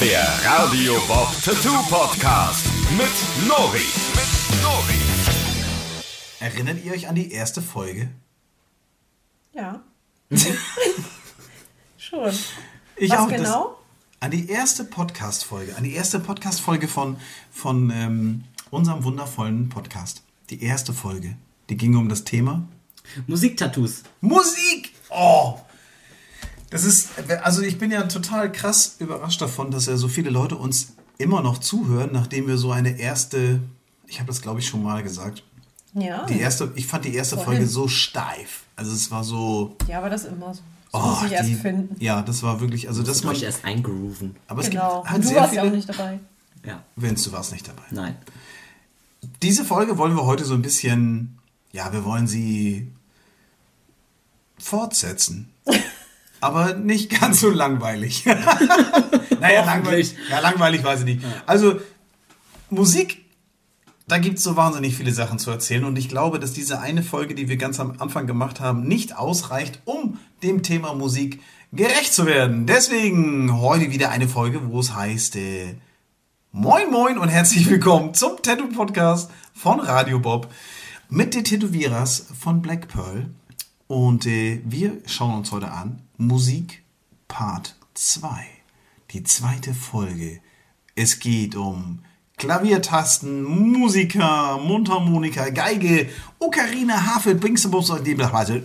Der Radio Bob Tattoo Podcast mit Nori. Mit Nori. Erinnert ihr euch an die erste Folge? Ja. Schon. Ich Was auch. Das, genau? an die erste Podcast-Folge, an die erste Podcast-Folge von, von ähm, unserem wundervollen Podcast. Die erste Folge. Die ging um das Thema Musiktattoos. Musik. Oh. Das ist, also ich bin ja total krass überrascht davon, dass ja so viele Leute uns immer noch zuhören, nachdem wir so eine erste, ich habe das glaube ich schon mal gesagt, Ja. die erste, ich fand die erste Vorhin. Folge so steif. Also es war so, Ja, aber das ist immer so. Das oh, muss ich erst die, finden. ja, das war wirklich, also das man, euch erst eingrooven. aber es Genau. gibt halt Und du sehr warst ja auch viele, nicht dabei. Ja. Vince, du warst nicht dabei. Nein. Diese Folge wollen wir heute so ein bisschen, ja, wir wollen sie fortsetzen. Aber nicht ganz so langweilig. naja, langweilig. Ja, langweilig weiß ich nicht. Also, Musik, da gibt es so wahnsinnig viele Sachen zu erzählen. Und ich glaube, dass diese eine Folge, die wir ganz am Anfang gemacht haben, nicht ausreicht, um dem Thema Musik gerecht zu werden. Deswegen heute wieder eine Folge, wo es heißt, äh, Moin Moin und herzlich willkommen zum Tattoo Podcast von Radio Bob mit den Tätowierers von Black Pearl. Und äh, wir schauen uns heute an Musik Part 2. Die zweite Folge. Es geht um Klaviertasten, Musiker, Mundharmonika, Geige, Ocarina, Harfe, Bingsebus und demnachweise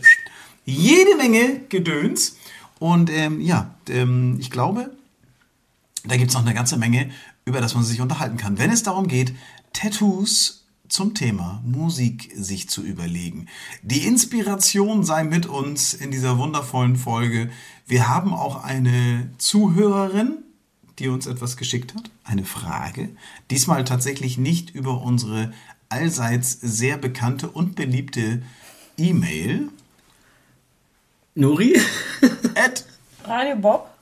jede Menge Gedöns. Und ähm, ja, ähm, ich glaube, da gibt es noch eine ganze Menge, über das man sich unterhalten kann, wenn es darum geht, Tattoos zum Thema Musik sich zu überlegen. Die Inspiration sei mit uns in dieser wundervollen Folge. Wir haben auch eine Zuhörerin, die uns etwas geschickt hat, eine Frage. Diesmal tatsächlich nicht über unsere allseits sehr bekannte und beliebte E-Mail. Nuri? At Radio Bob.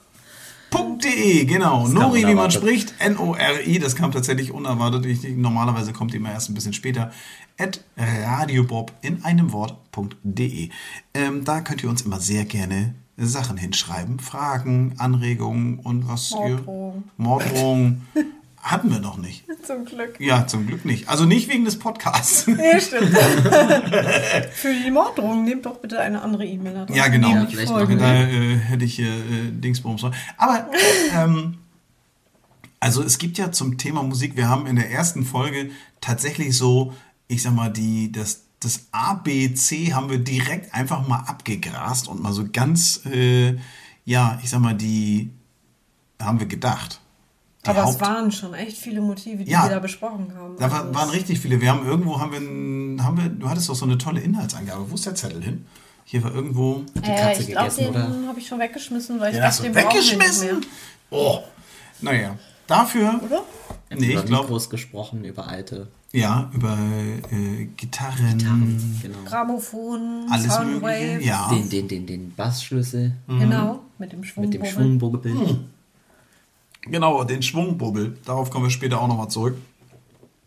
.de, genau. Nori, wie man spricht. N-O-R-I, das kam tatsächlich unerwartet. Ich, normalerweise kommt die immer erst ein bisschen später. At radiobob in einem Wort.de. Ähm, da könnt ihr uns immer sehr gerne Sachen hinschreiben. Fragen, Anregungen und was Morddrohungen. ihr... Morddrohungen. Hatten wir noch nicht. Zum Glück. Ja, zum Glück nicht. Also nicht wegen des Podcasts. Nee, stimmt. Für die Morddrohung nehmt doch bitte eine andere E-Mail-Adresse. Ja, genau. Die vielleicht Folge. Da äh, hätte ich hier äh, Dingsbums. Aber ähm, also es gibt ja zum Thema Musik, wir haben in der ersten Folge tatsächlich so, ich sag mal, die, das, das ABC haben wir direkt einfach mal abgegrast und mal so ganz, äh, ja, ich sag mal, die haben wir gedacht. Die Aber Haupt- es waren schon echt viele Motive, die Ja. wir da besprochen haben. da Also waren richtig viele. Wir haben irgendwo, haben wir, ein- haben wir, du hattest doch so eine tolle Inhaltsangabe. Wo ist der Zettel hin? Hier war irgendwo. Die Äh, Katze ich glaube, gegessen, den oder? habe ich schon weggeschmissen, weil ich Den hast dachte, du den wir nicht weggeschmissen? mehr. Oh, naja. Dafür, Oder? nee, über ich glaube, Mikros gesprochen, über alte ja, über äh, Gitarren, Gitarren. Genau. Grammophon, alles Soundwave. mögliche. Ja, Den, den, den, den Bassschlüssel Genau, mit dem Schwung. mit dem Schwungbogenbild. Genau, den Schwungbubbel. Darauf kommen wir später auch nochmal zurück.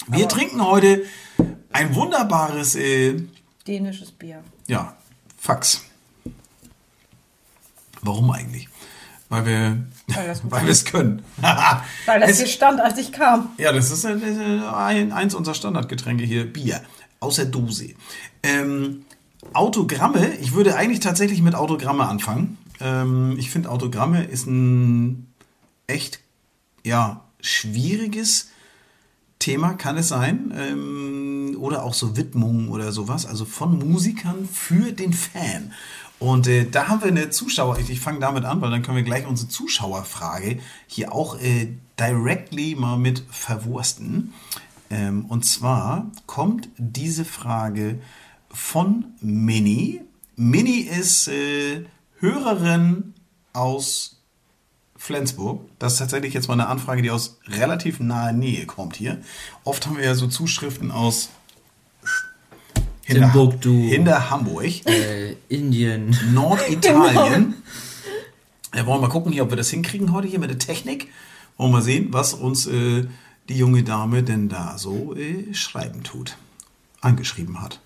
Wir trinken heute ein wunderbares, äh, Dänisches Bier. ja, Fax. Warum eigentlich? Weil wir, Weil wir es können. Weil das Es- hier stand, als ich kam. Ja, das ist äh, ein, eins unserer Standardgetränke hier, Bier. Aus der Dose. Ähm, Autogramme, ich würde eigentlich tatsächlich mit Autogramme anfangen. Ähm, ich finde, Autogramme ist ein echt, ja, schwieriges Thema, kann es sein. Ähm, oder auch so Widmungen oder sowas. Also von Musikern für den Fan. Und äh, da haben wir eine Zuschauer, ich, ich fange damit an, weil dann können wir gleich unsere Zuschauerfrage hier auch äh, directly mal mit verwursten. Ähm, und zwar kommt diese Frage von Mini. Mini ist äh, Hörerin aus Flensburg. Das ist tatsächlich jetzt mal eine Anfrage, die aus relativ naher Nähe kommt hier. Oft haben wir ja so Zuschriften aus hinter, Timbuktu. hinter Hamburg. Äh, Indien. Norditalien. Wir wollen mal gucken hier, ob wir das hinkriegen heute hier mit der Technik. Wollen wir mal sehen, was uns äh, die junge Dame denn da so äh, schreiben tut. Angeschrieben hat.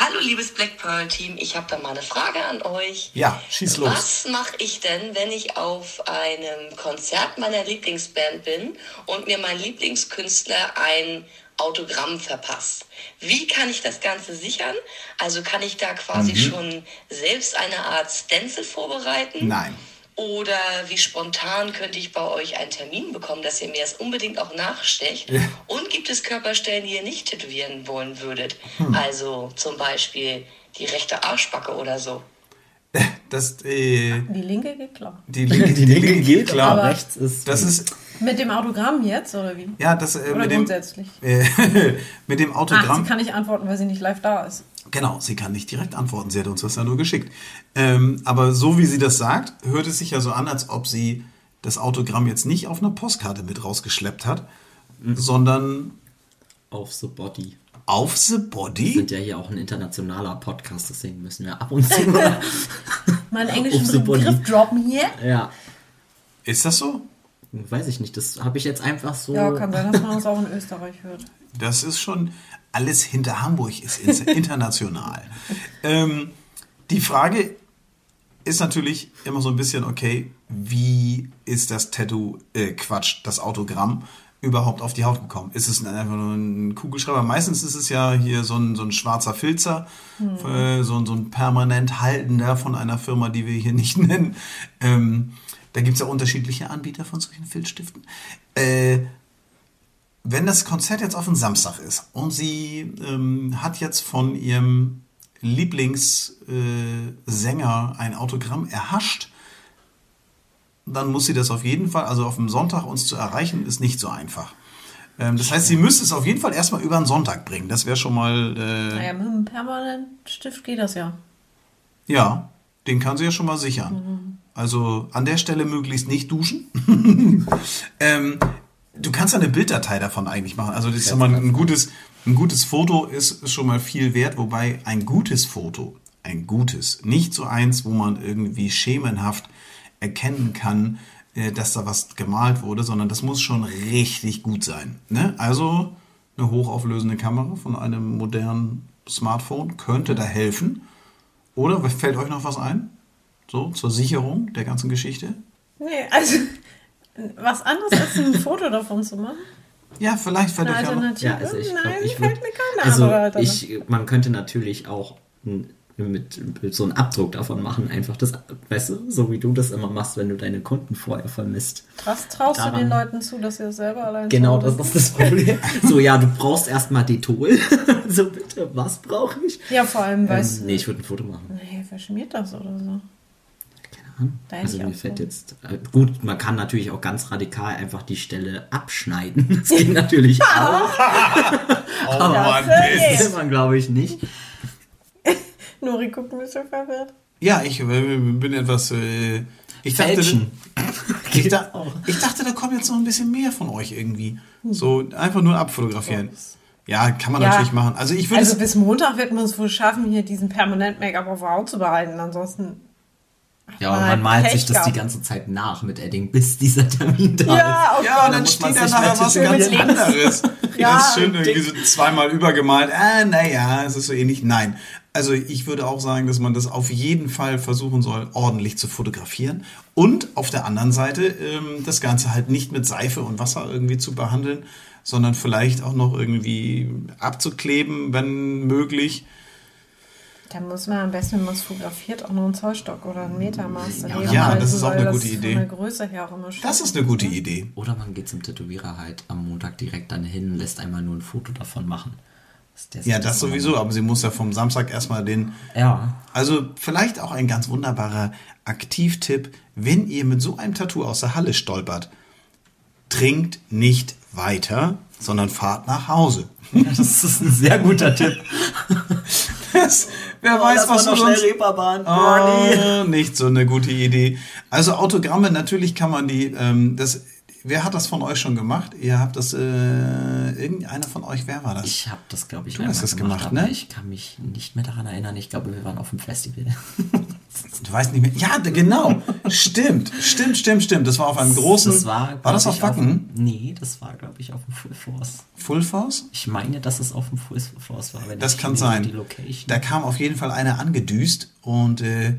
Hallo liebes Black Pearl Team, ich habe da mal eine Frage an euch. Ja, schieß los. Was mache ich denn, wenn ich auf einem Konzert meiner Lieblingsband bin und mir mein Lieblingskünstler ein Autogramm verpasst? Wie kann ich das Ganze sichern? Also kann ich da quasi schon selbst eine Art Stencil vorbereiten? Nein. Oder wie spontan könnte ich bei euch einen Termin bekommen, dass ihr mir das unbedingt auch nachstecht? Und gibt es Körperstellen, die ihr nicht tätowieren wollen würdet? Hm. Also zum Beispiel die rechte Arschbacke oder so. Das, äh, Die linke geht klar. die linke, Die linke geht, klar. aber rechts ist. Das ist, Mit dem Autogramm jetzt, oder wie? ja, das äh, Oder mit dem, grundsätzlich? äh, mit dem Ach, Autogramm. sie kann nicht antworten, weil sie nicht live da ist. Genau, sie kann nicht direkt antworten. Sie hat uns das ja nur geschickt. Ähm, aber so wie sie das sagt, hört es sich ja so an, als ob sie das Autogramm jetzt nicht auf einer Postkarte mit rausgeschleppt hat, sondern auf the Body. auf the Wir body. sind ja hier auch ein internationaler Podcast, deswegen müssen wir ab und zu mal. Meinen Auf englischen. Begriff droppen hier. ja, Ist das so? weiß ich nicht. Das habe ich jetzt einfach so. Ja, kann sein, dass man uns auch in Österreich hört. Das ist schon alles hinter Hamburg ist international. ähm, die Frage ist natürlich immer so ein bisschen, okay, wie ist das Tattoo, äh, Quatsch, das Autogramm überhaupt auf die Haut gekommen? Ist es einfach nur ein Kugelschreiber? Meistens ist es ja hier so ein, so ein schwarzer Filzer, äh, so, ein- so ein permanent haltender von einer Firma, die wir hier nicht nennen. Ähm, da gibt es ja unterschiedliche Anbieter von solchen Filzstiften. Äh, wenn das Konzert jetzt auf einen Samstag ist und sie ähm, hat jetzt von ihrem Lieblingssänger äh, ein Autogramm erhascht, dann muss sie das auf jeden Fall, also auf dem Sonntag uns zu erreichen, ist nicht so einfach. Ähm, das heißt, sie müsste es auf jeden Fall erstmal über den Sonntag bringen. Das wäre schon mal, äh, Naja, mit einem Permanentstift geht das ja. ja, den kann sie ja schon mal sichern. Also an der Stelle möglichst nicht duschen. ähm, du kannst ja eine Bilddatei davon eigentlich machen. Also das ist ja mal ein gutes, ein gutes Foto ist, ist schon mal viel wert, wobei ein gutes Foto, ein gutes, nicht so eins, wo man irgendwie schemenhaft erkennen kann, äh, dass da was gemalt wurde, sondern das muss schon richtig gut sein. Ne? Also eine hochauflösende Kamera von einem modernen Smartphone könnte da helfen. Oder fällt euch noch was ein? So, zur Sicherung der ganzen Geschichte? Nee, also was anderes als ein Foto davon zu machen. Ja, vielleicht fällt Eine euch ja noch. Alternative? Ja, also ich Nein, glaube, ich fällt würd, mir keine also andere Alternative. ich, man könnte natürlich auch mit, mit so einen Abdruck davon machen, einfach das, weißt du, so wie du das immer machst, wenn du deine Kunden vorher vermisst. Was traust du daran- den Leuten zu, dass sie das selber allein Genau, das ist das Problem. so, ja, du brauchst erstmal Detol. so, bitte, was brauche ich? Ja, vor allem, Ähm, weißt nee, ich würde ein Foto machen. Nee, verschmiert das oder so. Ahnung. Da Also mir fällt so. jetzt, äh, gut, man kann natürlich auch ganz radikal einfach die Stelle abschneiden. Das geht natürlich auch. Oh Mann, Das will man, glaube ich, nicht. Nori guckt ein bisschen verwirrt. Ja, ich äh, bin etwas. Äh, ich dachte, ich, da, ich dachte, da kommt jetzt noch ein bisschen mehr von euch irgendwie. So einfach nur abfotografieren. Ja, kann man Ja. natürlich machen. Also ich würde Also bis Montag wird man es wohl schaffen, hier diesen Permanent-Make-up auf der Haut zu behalten. Ansonsten. Ja, Man und man malt Pech sich das die ganze Zeit nach mit Edding, bis dieser Termin da Ja, oh Ja, und dann steht da sich nachher was ganz anderes. Ja, Ganz schön irgendwie so zweimal übergemalt. Ah, naja, es ist so ähnlich. Nein. Also ich würde auch sagen, dass man das auf jeden Fall versuchen soll, ordentlich zu fotografieren. Und auf der anderen Seite ähm, das Ganze halt nicht mit Seife und Wasser irgendwie zu behandeln, sondern vielleicht auch noch irgendwie abzukleben, wenn möglich. Da muss man am besten, wenn man es fotografiert, auch noch einen Zollstock oder einen Metermaß daneben ja, halten, das ist auch eine das gute Idee. Von der Größe her auch immer schön Das ist eine gute Idee. Oder man geht zum Tätowierer halt am Montag direkt dann hin, lässt einmal nur ein Foto davon machen. Sich Ja, das sowieso, aber sie muss ja vom Samstag erstmal den. Ja. Also vielleicht auch ein ganz wunderbarer Aktivtipp, wenn ihr mit so einem Tattoo aus der Halle stolpert, trinkt nicht weiter, sondern fahrt nach Hause. Das ist ein sehr guter Tipp. Das, wer Oh, weiß, was du sonst... Reeperbahn. Oh, nicht so eine gute Idee. Also Autogramme, natürlich kann man die, ähm, das, wer hat das von euch schon gemacht? Ihr habt das, äh, irgendeiner von euch, wer war das? Ich habe das, glaube ich, Du hast das gemacht, aber ne? Ich kann mich nicht mehr daran erinnern. Ich glaube, wir waren auf dem Festival. Du weißt nicht mehr. Ja, genau. stimmt, stimmt, stimmt, stimmt. Das war auf einem großen. Das war, war das auf Wacken? nee, das war, glaube ich, auf dem Full Force. Full Force? Ich meine, dass es auf dem Full Force war. Wenn Das kann sein. Die Location. Da kam auf jeden Fall einer angedüst und äh,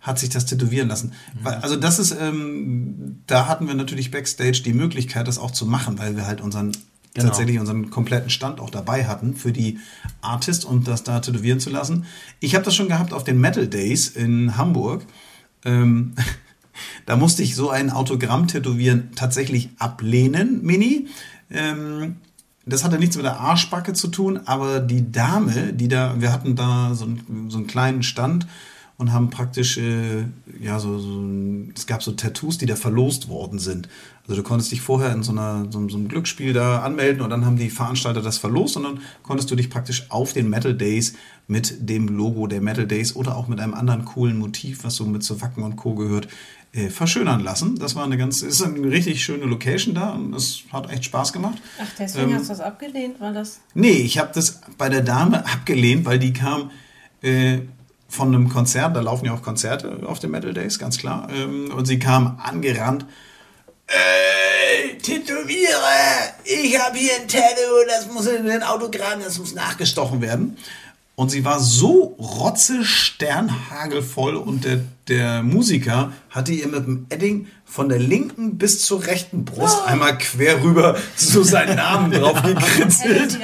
hat sich das tätowieren lassen. Mhm. Also das ist, ähm, da hatten wir natürlich backstage die Möglichkeit, das auch zu machen, weil wir halt unseren Genau. tatsächlich unseren kompletten Stand auch dabei hatten für die Artist und das da tätowieren zu lassen. Ich habe das schon gehabt auf den Metal Days in Hamburg. Ähm, da musste ich so ein Autogramm tätowieren tatsächlich ablehnen, Mini. Ähm, das hatte nichts mit der Arschbacke zu tun, aber die Dame, die da, wir hatten da so, einen- so einen kleinen Stand und haben praktisch, äh, ja, so, so, es gab so Tattoos, die da verlost worden sind. Also du konntest dich vorher in so, einer, so, so einem Glücksspiel da anmelden und dann haben die Veranstalter das verlost und dann konntest du dich praktisch auf den Metal Days mit dem Logo der Metal Days oder auch mit einem anderen coolen Motiv, was so mit zu Wacken und Co. gehört, äh, verschönern lassen. Das war eine ganz, ist eine richtig schöne Location da und es hat echt Spaß gemacht. Ach, deswegen Ähm, hast du das abgelehnt, weil das. Nee, ich habe das bei der Dame abgelehnt, weil die kam äh, von einem Konzert, da laufen ja auch Konzerte auf den Metal Days, ganz klar. Ähm, und sie kam angerannt. Äh, Tätowiere! Ich habe hier ein Tattoo, das muss in ein Autogramm, das muss nachgestochen werden. Und sie war so rotze sternhagelvoll und der, der Musiker hatte ihr mit dem Edding von der linken bis zur rechten Brust einmal quer rüber so seinen Namen drauf gekritzelt.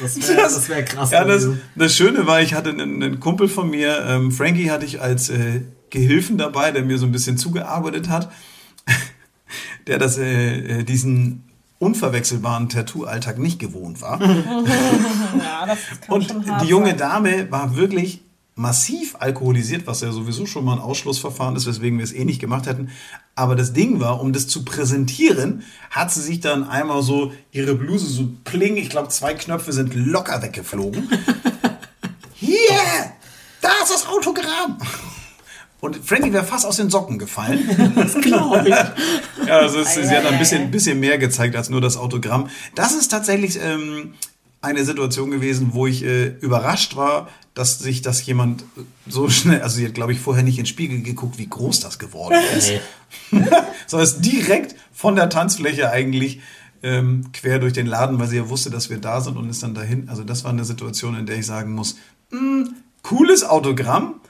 das wäre das wär krass. Ja, das, das Schöne war, ich hatte einen, einen Kumpel von mir, ähm, Frankie hatte ich als äh, Gehilfen dabei, der mir so ein bisschen zugearbeitet hat, der das, äh, äh, diesen unverwechselbaren Tattoo-Alltag nicht gewohnt war. Ja, das kann Und schon hart die junge sein. Dame war wirklich massiv alkoholisiert, was ja sowieso schon mal ein Ausschlussverfahren ist, weswegen wir es eh nicht gemacht hätten. Aber das Ding war, um das zu präsentieren, hat sie sich dann einmal so ihre Bluse so pling, ich glaube zwei Knöpfe sind locker weggeflogen. Hier, da ist das Autogramm. Und Frankie wäre fast aus den Socken gefallen. Das glaube ich. Ja, also es, sie hat ein bisschen, bisschen mehr gezeigt als nur das Autogramm. Das ist tatsächlich ähm, eine Situation gewesen, wo ich äh, überrascht war, dass sich das jemand so schnell, also sie hat, glaube ich, vorher nicht in den Spiegel geguckt, wie groß das geworden ist. Nee. Sondern ist direkt von der Tanzfläche eigentlich ähm, quer durch den Laden, weil sie ja wusste, dass wir da sind und ist dann dahin. Also das war eine Situation, in der ich sagen muss, mh, cooles Autogramm,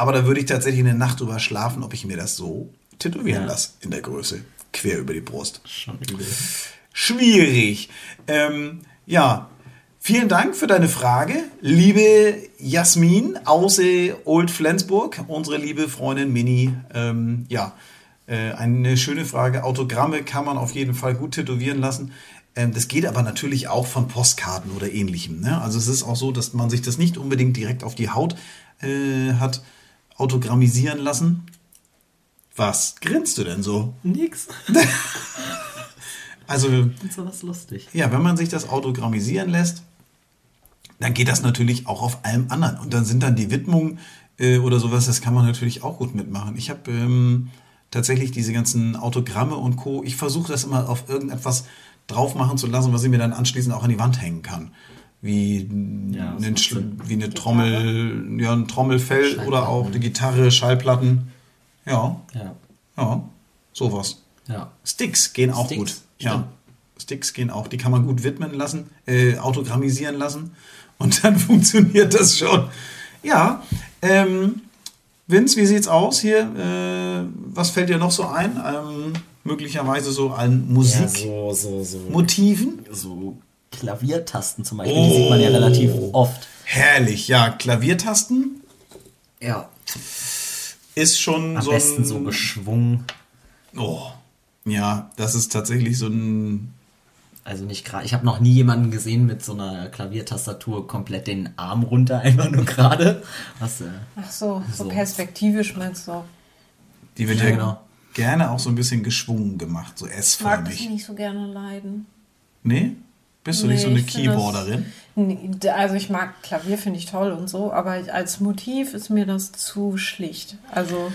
aber da würde ich tatsächlich eine Nacht drüber schlafen, ob ich mir das so tätowieren Ja. lasse in der Größe, quer über die Brust. Schwierig. Ähm, ja, vielen Dank für deine Frage, liebe Jasmin aus äh, Old Flensburg, unsere liebe Freundin Mini. Ähm, ja, äh, eine schöne Frage. Autogramme kann man auf jeden Fall gut tätowieren lassen. Ähm, das geht aber natürlich auch von Postkarten oder ähnlichem. Ne? Also es ist auch so, dass man sich das nicht unbedingt direkt auf die Haut äh, hat autogrammisieren lassen. Was grinst du denn so? Nix. Also Und sowas lustig. ja, wenn man sich das autogrammisieren lässt, dann geht das natürlich auch auf allem anderen. Und dann sind dann die Widmungen äh, oder sowas, das kann man natürlich auch gut mitmachen. Ich habe ähm, tatsächlich diese ganzen Autogramme und Co. Ich versuche das immer auf irgendetwas drauf machen zu lassen, was ich mir dann anschließend auch an die Wand hängen kann. Wie, Ja, einen, Sinn. wie eine Trommel, ja, ein Trommelfell oder auch die Gitarre, Schallplatten. Ja, Ja. ja, sowas. Ja. Sticks gehen auch Sticks, gut. stimmt. Ja. Sticks gehen auch. Die kann man gut widmen lassen, äh, autogrammisieren lassen. Und dann funktioniert das schon. Ja. Ähm, Vince, wie sieht's aus hier? Äh, was fällt dir noch so ein? Ähm, möglicherweise so an Ja, Musikmotiven? so, so, so. So Klaviertasten zum Beispiel, die Oh. sieht man ja relativ oft. Herrlich, ja. Klaviertasten Ja. ist schon Am so besten ein, so geschwungen. Oh. Ja, das ist tatsächlich so ein Also nicht gerade. Ich habe noch nie jemanden gesehen mit so einer Klaviertastatur komplett den Arm runter, einfach nur gerade. Was? Äh, Ach so, so, So. perspektivisch meinst du. Die wird Ja, ja, genau. gerne auch so ein bisschen geschwungen gemacht, so Mag das S-förmig. nicht so gerne leiden. Nee? Bist du nicht so Nee, eine das- Keyboarderin? Nee, Also ich mag Klavier, finde ich toll und so, aber als Motiv ist mir das zu schlicht. Also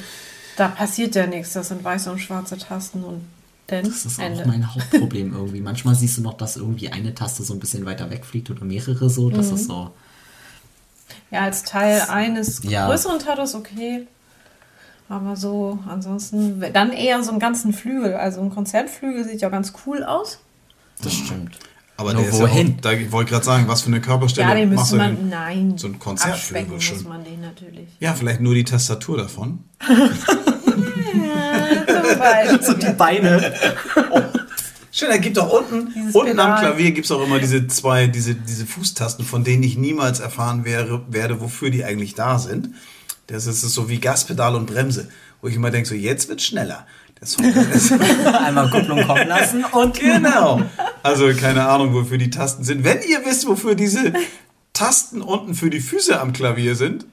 da passiert ja nichts. Das sind weiße und schwarze Tasten und dann das ist Ende. auch mein Hauptproblem irgendwie. Manchmal siehst du noch, dass irgendwie eine Taste so ein bisschen weiter wegfliegt oder mehrere so. Das Mhm. ist so. Ja, als Teil eines Ja. größeren Tattoo okay. Aber so, ansonsten, dann eher so einen ganzen Flügel. Also ein Konzertflügel sieht ja ganz cool aus. Das stimmt. Aber Nur der ist wohin? ja auch, da ich wollte gerade sagen, was für eine Körperstelle Ja, den machst müsste du man, denn? nein, So ein Konzertflügel abspecken schon. muss man den natürlich. Ja, vielleicht nur die Tastatur davon. Zum Beispiel. Die Beine. Schön, da gibt auch unten, Dieses unten am. Klavier gibt es auch immer diese zwei, diese, diese Fußtasten, von denen ich niemals erfahren wäre, werde, wofür die eigentlich da sind. Das ist so wie Gaspedal und Bremse, wo ich immer denke, so jetzt wird schneller. Ist Einmal Kupplung kommen lassen und Genau. Also keine Ahnung, wofür die Tasten sind. Wenn ihr wisst, wofür diese Tasten unten für die Füße am Klavier sind,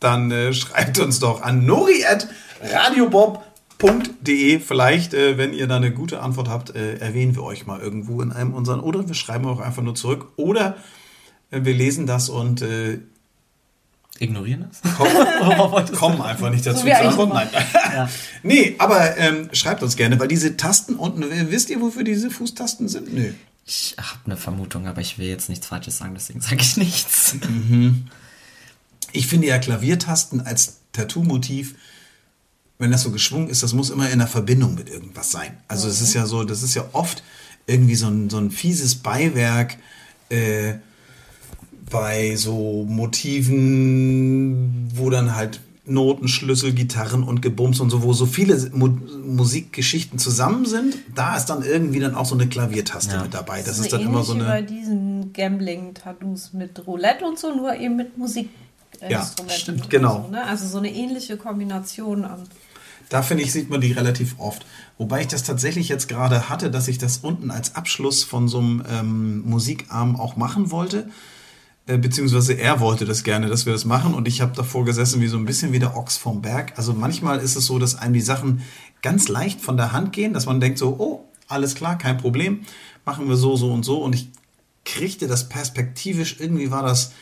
dann äh, schreibt uns doch an nori@radiobob.de. Vielleicht, äh, wenn ihr da eine gute Antwort habt, äh, erwähnen wir euch mal irgendwo in einem unseren oder wir schreiben auch einfach nur zurück oder äh, wir lesen das und äh, ignorieren das. kommen, kommen einfach nicht dazu So immer. Nein. nee, aber ähm, schreibt uns gerne, weil diese Tasten unten, wisst ihr, wofür diese Fußtasten sind? Nö. Ich habe eine Vermutung, aber ich will jetzt nichts Falsches sagen, deswegen sage ich nichts. Ich finde ja Klaviertasten als Tattoo-Motiv, wenn das so geschwungen ist, das muss immer in einer Verbindung mit irgendwas sein. Also es ist ja so, das ist ja oft irgendwie so ein, so ein fieses Beiwerk äh, bei so Motiven, wo dann halt Noten, Schlüssel, Gitarren und Gebums und so, wo so viele Mu Musikgeschichten zusammen sind, da ist dann irgendwie dann auch so eine Klaviertaste Ja. mit dabei. Das, Das ist dann immer so wie bei eine. diesen Gambling-Tattoos mit Roulette und so, nur eben mit Musikinstrumenten. Ja, stimmt, und genau. So, ne? Also so eine ähnliche Kombination an. Da finde ich, sieht man die relativ oft. Wobei ich das tatsächlich jetzt gerade hatte, dass ich das unten als Abschluss von so einem ähm, Musikarm auch machen wollte. Äh, beziehungsweise er wollte das gerne, dass wir das machen. Und ich habe davor gesessen wie so ein bisschen wie der Ochs vom Berg. Also manchmal ist es so, dass einem die Sachen ganz leicht von der Hand gehen, dass man denkt so, oh, alles klar, kein Problem. Machen wir so, so und so. Und ich kriegte das perspektivisch, irgendwie war das,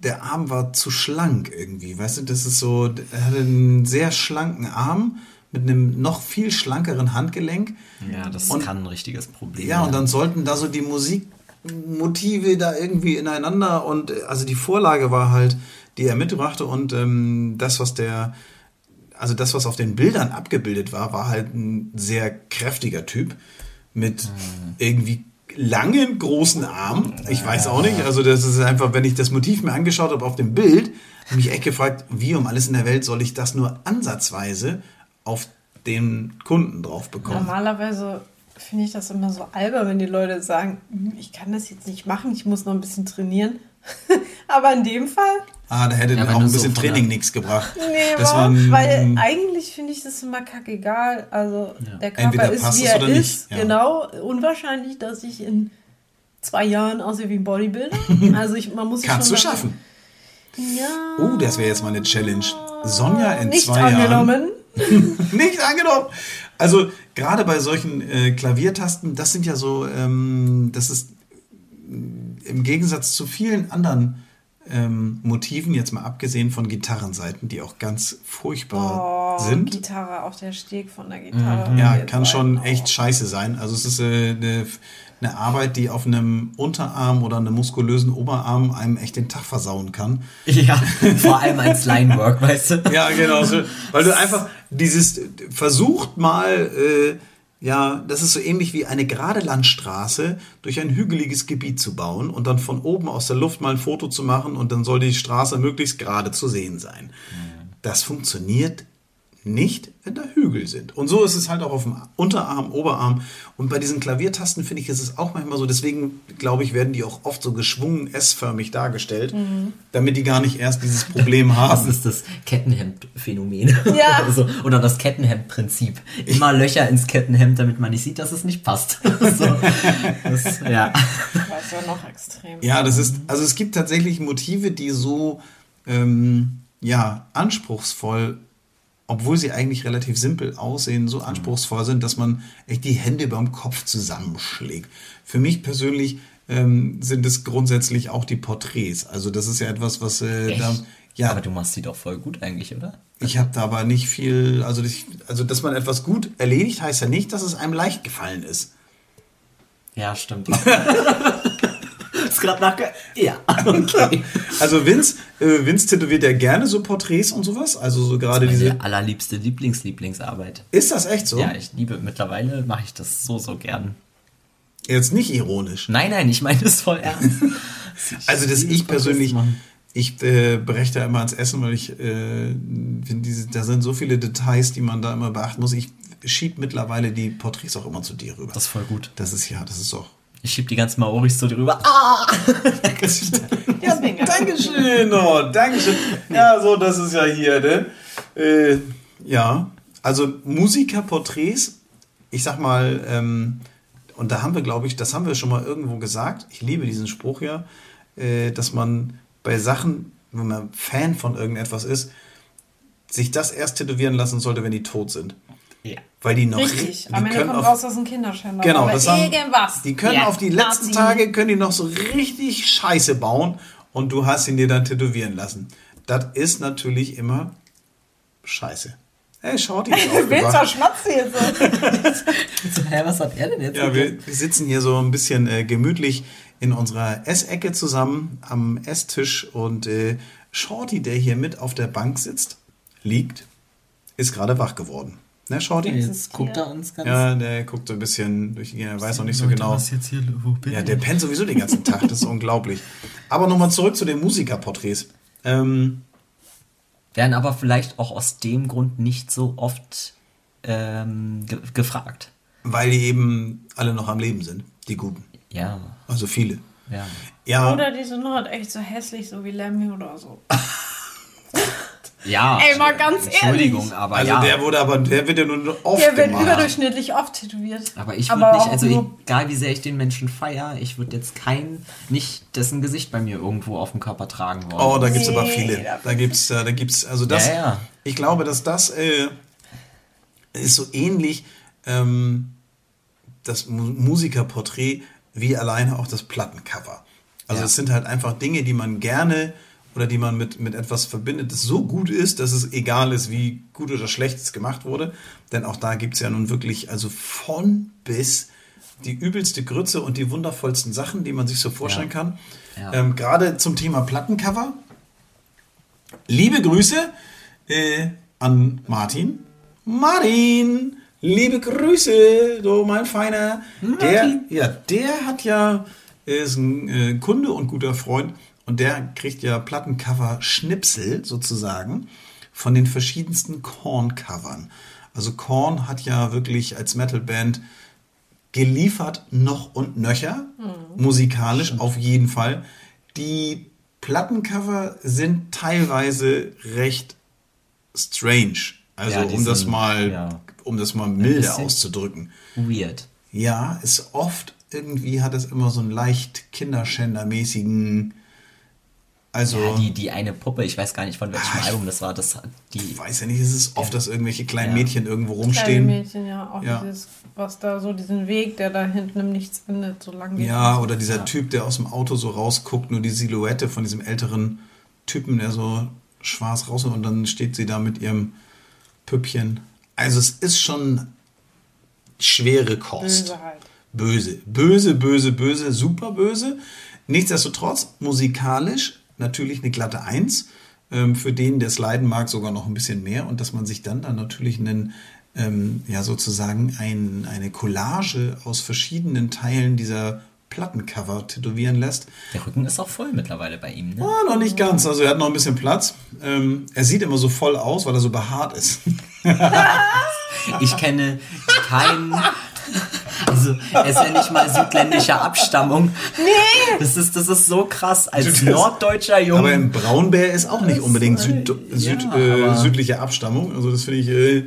der Arm war zu schlank irgendwie. Weißt du, das ist so, er hatte einen sehr schlanken Arm mit einem noch viel schlankeren Handgelenk. Ja, das Und- kann ein richtiges Problem Ja, und dann sollten da so die Musikmotive da irgendwie ineinander und äh, also die Vorlage war halt, die er mitbrachte und ähm, das, was der, also das, was auf den Bildern abgebildet war, war halt ein sehr kräftiger Typ mit irgendwie langen, großen Armen. Ich weiß auch nicht, also das ist einfach, wenn ich das Motiv mir angeschaut habe auf dem Bild, habe ich echt gefragt, wie um alles in der Welt soll ich das nur ansatzweise auf den Kunden drauf bekommen? Normalerweise finde ich das immer so albern, wenn die Leute sagen, "Hm, ich kann das jetzt nicht machen, ich muss noch ein bisschen trainieren. Aber in dem Fall, Ah, da hätte Ja, dann auch ein so bisschen der- Training nichts gebracht. nee, Das wa? war ein- weil eigentlich finde ich das immer kackegal. Also der Körper Entweder ist, wie er ist. ja. Genau, unwahrscheinlich, dass ich in zwei Jahren aussehe wie ein Bodybuilder. Also ich, man muss sich Kannst du schon schaffen. Ja. Oh, das wäre jetzt mal eine Challenge. Sonja in Nicht zwei angenommen. Jahren. Nicht angenommen. Also gerade bei solchen äh, Klaviertasten, das sind ja so, ähm, das ist mh, im Gegensatz zu vielen anderen ähm, Motiven, jetzt mal abgesehen von Gitarrenseiten, die auch ganz furchtbar Oh, sind. Gitarre, auch der Steg von der Gitarre. Mhm. Ja, kann schon echt scheiße sein. Also es ist äh, eine, eine Arbeit, die auf einem Unterarm oder einem muskulösen Oberarm einem echt den Tag versauen kann. Ja, vor allem als Linework, weißt du? Ja, genau. So, weil du einfach dieses versucht mal, äh, ja, das ist so ähnlich wie eine gerade Landstraße durch ein hügeliges Gebiet zu bauen und dann von oben aus der Luft mal ein Foto zu machen und dann soll die Straße möglichst gerade zu sehen sein. Das funktioniert nicht, wenn da Hügel sind. Und so ist es halt auch auf dem Unterarm, Oberarm. Und bei diesen Klaviertasten finde ich, ist es auch manchmal so. Deswegen, glaube ich, werden die auch oft so geschwungen S-förmig dargestellt, damit die gar nicht erst dieses Problem Das haben. ist das Kettenhemd-Phänomen. Ja. so, oder das Kettenhemd-Prinzip. Immer Löcher ins Kettenhemd, damit man nicht sieht, dass es nicht passt. so. das, ja. Das ist ja noch extrem. Ja, das ist, also es gibt tatsächlich Motive, die so, ähm, ja, anspruchsvoll, obwohl sie eigentlich relativ simpel aussehen, so anspruchsvoll sind, dass man echt die Hände beim Kopf zusammenschlägt. Für mich persönlich ähm, sind es grundsätzlich auch die Porträts. Also das ist ja etwas, was äh, da, ja, Aber du machst sie doch voll gut eigentlich, oder? ich habe da aber nicht viel, also, ich, also dass man etwas gut erledigt, heißt ja nicht, dass es einem leicht gefallen ist. Ja, stimmt. gerade nachge... Ja, okay. Also Vince, äh, Vince tätowiert ja gerne so Porträts und sowas. Also so gerade diese. Meine allerliebste Lieblings-Lieblingsarbeit. Ist das echt so? Ja, ich liebe, mittlerweile mache ich das so, so gern. Jetzt nicht ironisch. Nein, nein, ich meine das voll ernst. Also das ich persönlich, ich äh, breche da immer ans Essen, weil ich äh, finde, diese, da sind so viele Details, die man da immer beachten muss. Ich schieb mittlerweile die Porträts auch immer zu dir rüber. Das ist voll gut. Das ist ja, das ist auch. Ich schieb die ganzen Maoris so drüber. Ah! Ja, Bingo. Dankeschön, oh, Dankeschön. Ja, so, das ist ja hier, ne? Äh, ja, also Musikerporträts, ich sag mal, ähm, und da haben wir, glaube ich, das haben wir schon mal irgendwo gesagt. Ich liebe diesen Spruch ja, äh, dass man bei Sachen, wenn man Fan von irgendetwas ist, sich das erst tätowieren lassen sollte, wenn die tot sind. Ja. Weil die noch Richtig. die Am Ende können kommt auf- raus, dass ein Kinderschänder Genau, das haben, irgendwas. die können Ja, auf die letzten Nazi. Tage können die noch so richtig Scheiße bauen und du hast ihn dir dann tätowieren lassen. Das ist natürlich immer Scheiße. Hey, schaut ihn was schmatzt du jetzt so? Hä, was hat er denn jetzt? Ja, wir, wir sitzen hier so ein bisschen äh, gemütlich in unserer Essecke zusammen am Esstisch und äh, Shorty, der hier mit auf der Bank sitzt, liegt, ist gerade wach geworden. Ne, Shorty? Jetzt guckt er uns ganz... Ja, der guckt so ein bisschen durch die, er weiß noch nicht so Leute, genau. Was jetzt hier, wo bin Ja, ich? der pennt sowieso den ganzen Tag, das ist unglaublich. Aber nochmal zurück zu den Musikerporträts. Ähm, Werden aber vielleicht auch aus dem Grund nicht so oft ähm, ge gefragt. weil die eben alle noch am Leben sind, die Guten. Ja, Also viele. ja. Ja, Oder die sind halt echt so hässlich, so wie Lemmy oder so. Ja. Ey, mal ganz Entschuldigung, ehrlich. aber also ja. der wurde aber, der wird ja nur oft Der wird gemalt. überdurchschnittlich oft tätowiert. aber ich würde nicht, also egal wie sehr ich den Menschen feier, ich würde jetzt kein, nicht dessen Gesicht bei mir irgendwo auf dem Körper tragen wollen. Oh, da gibt's aber Nee, viele. da- gibt's, äh, da gibt's, also das, Ja, ja. ich glaube, dass das äh, ist so ähnlich ähm, das Mu Musikerporträt wie alleine auch das Plattencover. Also Ja. es sind halt einfach Dinge, die man gerne oder die man mit, mit etwas verbindet, das so gut ist, dass es egal ist, wie gut oder schlecht es gemacht wurde. Denn auch da gibt's ja nun wirklich, also von bis die übelste Grütze und die wundervollsten Sachen, die man sich so vorstellen Ja. kann. Ja. Ähm, Gerade zum Thema Plattencover. Liebe Grüße äh, an Martin. Martin, liebe Grüße, du mein Feiner. Der, ja, der hat ja, ist ein äh, Kunde und guter Freund und der kriegt ja Plattencover-Schnipsel sozusagen von den verschiedensten Korn-Covern. Also Korn hat ja wirklich als Metalband geliefert noch und nöcher, musikalisch auf jeden Fall. Die Plattencover sind teilweise recht strange. Also Ja, um das sind- mal, ja. um das mal milde auszudrücken. Weird. Ja, ist oft irgendwie hat es immer so einen leicht Kinderschändermäßigen, also Ja, die, die eine Puppe, ich weiß gar nicht von welchem Ah, Album das war, das die. ich weiß ja nicht, es ist oft, dass irgendwelche kleinen Ja. Mädchen irgendwo Kleine rumstehen. Mädchen, ja. Auch Ja. dieses, was da so, diesen Weg, der da hinten im Nichts endet, so lang geht. Ja, oder dieser Typ, der aus dem Auto so rausguckt, nur die Silhouette von diesem älteren Typen, der so schwarz raus und dann steht sie da mit ihrem Püppchen. Also es ist schon schwere Kost. Böse halt. Böse, böse, böse, böse, super böse. Nichtsdestotrotz, musikalisch natürlich eine glatte Eins. Ähm, für den, der es leiden mag, sogar noch ein bisschen mehr. Und dass man sich dann dann natürlich einen, ähm, ja sozusagen ein, eine Collage aus verschiedenen Teilen dieser Plattencover tätowieren lässt. Der Rücken ist auch voll mittlerweile bei ihm, ne? Ah, noch nicht ganz. Also er hat noch ein bisschen Platz. Ähm, er sieht immer so voll aus, weil er so behaart ist. Ich kenne keinen. Also, er ist ja nicht mal südländischer Abstammung. Nee! Das ist, das ist so krass. Als Das- norddeutscher Aber Junge. ein Braunbär ist auch nicht unbedingt süd, süd, ja, äh, aber- südliche Abstammung. Also das finde ich. Äh,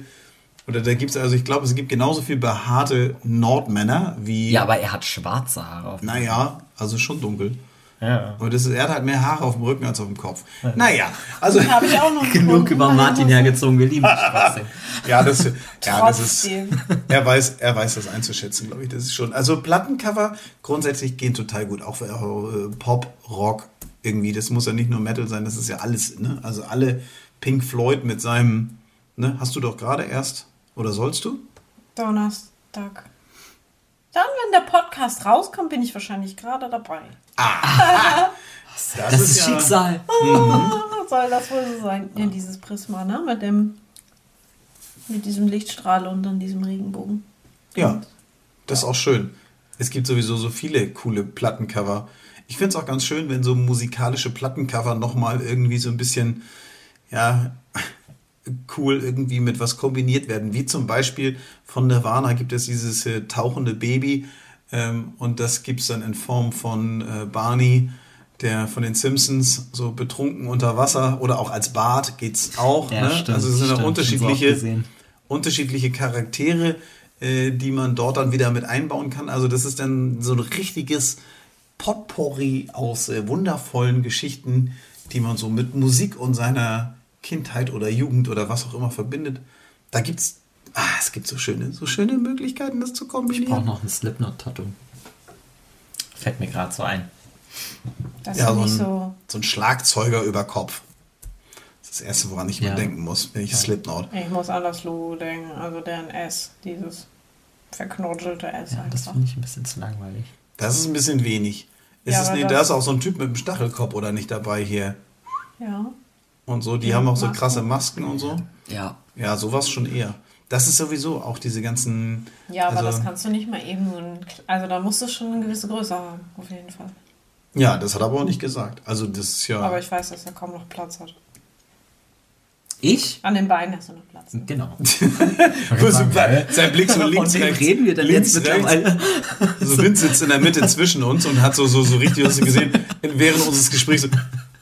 oder da gibt es, also ich glaube, es gibt genauso viel behaarte Nordmänner wie. Ja, aber er hat schwarze Haare auf dem Naja, also schon dunkel. Ja. Aber das ist, er hat halt mehr Haare auf dem Rücken als auf dem Kopf. Naja, also. Habe ich auch noch Genug über Martin hergezogen, wir lieben trotzdem. Ja, das, ja, das ist. Er weiß, er weiß das einzuschätzen, glaube ich. Das ist schon. Also Plattencover grundsätzlich gehen total gut. Auch für äh, Pop, Rock irgendwie. Das muss ja nicht nur Metal sein. Das ist ja alles. Ne? Also alle Pink Floyd mit seinem. Ne? Hast du doch gerade erst oder sollst du? Donnerstag. Dann, wenn der Podcast rauskommt, bin ich wahrscheinlich gerade dabei. Das, Das ist ja- Schicksal. Was soll das wohl so sein? Ja, dieses Prisma, ne? Mit dem. Mit diesem Lichtstrahl und dann diesem Regenbogen. Ja, das ist auch schön. Es gibt sowieso so viele coole Plattencover. Ich finde es auch ganz schön, wenn so musikalische Plattencover nochmal irgendwie so ein bisschen, ja, cool irgendwie mit was kombiniert werden. Wie zum Beispiel von Nirvana gibt es dieses äh, tauchende Baby ähm, und das gibt es dann in Form von äh, Barney, der von den Simpsons so betrunken unter Wasser oder auch als Bart geht's auch. Ja, ne? stimmt, also es sind stimmt, unterschiedliche unterschiedliche Charaktere, äh, die man dort dann wieder mit einbauen kann. Also das ist dann so ein richtiges Potpourri aus äh, wundervollen Geschichten, die man so mit Musik und seiner Kindheit oder Jugend oder was auch immer verbindet. Da gibt's, ah, es gibt so schöne, so schöne Möglichkeiten, das zu Ich brauche kombinieren. noch ein Slipknot-Tattoo. Fällt mir gerade so ein. Das Ja, ist so nicht ein, so. so ein Schlagzeuger über Kopf. Das ist das Erste, woran ich Ja. mal denken muss, wenn ich Slipknot. Ich muss an das Logo denken. Also deren S. Dieses verknotschelte S Ja, das finde ich ein bisschen zu langweilig. Das ist ein bisschen wenig. Ist Ja, es, nee, das- da ist auch so ein Typ mit einem Stachelkopf oder nicht dabei hier. Ja. Und so, die Ja, haben auch so Masken. krasse Masken und so. Ja. Ja, sowas schon eher. Das ist sowieso auch diese ganzen. Ja, aber also, das kannst du nicht mal eben so ein. Also da musst du schon eine gewisse Größe haben, auf jeden Fall. Ja, das hat er aber auch nicht gesagt. Also das ist ja. Aber ich weiß, dass er kaum noch Platz hat. Ich? An den Beinen hast du noch Platz. Genau. sein, sein Blick so links, Von wem rechts. reden wir denn links, jetzt rechts. mittlerweile? So Vince sitzt in der Mitte zwischen uns und hat so, so, so richtig, hast du gesehen, während unseres Gesprächs so,